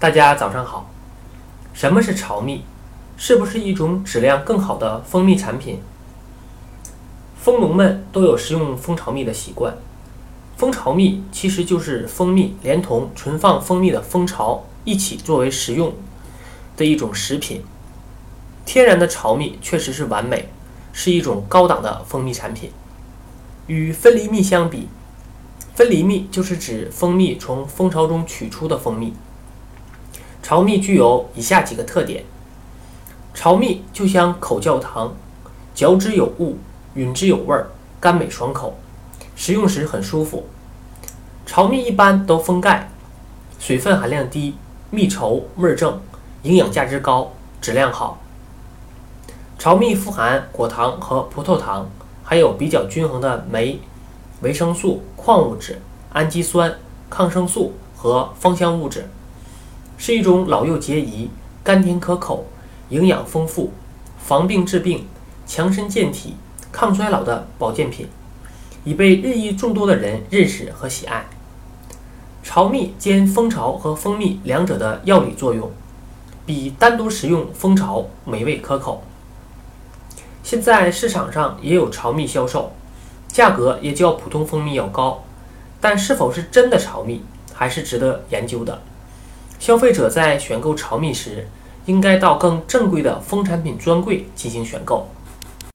大家早上好。什么是巢蜜？是不是一种质量更好的蜂蜜产品？蜂农们都有食用蜂巢蜜的习惯。蜂巢蜜其实就是蜂蜜连同存放蜂蜜的蜂巢一起作为食用的一种食品。天然的巢蜜确实是完美，是一种高档的蜂蜜产品。与分离蜜相比，分离蜜就是指蜂蜜从蜂巢中取出的蜂蜜。巢蜜具有以下几个特点：巢蜜就像口教糖，嚼之有物，吮之有味儿，甘美爽口，食用时很舒服。巢蜜一般都封盖，水分含量低，蜜稠，味儿正，营养价值高，质量好。巢蜜富含果糖和葡萄糖，还有比较均衡的酶、维生素、矿物质、氨基酸、抗生素和芳香物质。是一种老幼皆宜、甘甜可口、营养丰富、防病治病、强身健体、抗衰老的保健品，已被日益众多的人认识和喜爱。巢蜜兼蜂巢和蜂蜜两者的药理作用，比单独食用蜂巢美味可口。现在市场上也有巢蜜销售，价格也较普通蜂蜜要高，但是否是真的巢蜜，还是值得研究的。消费者在选购巢蜜时，应该到更正规的蜂产品专柜进行选购。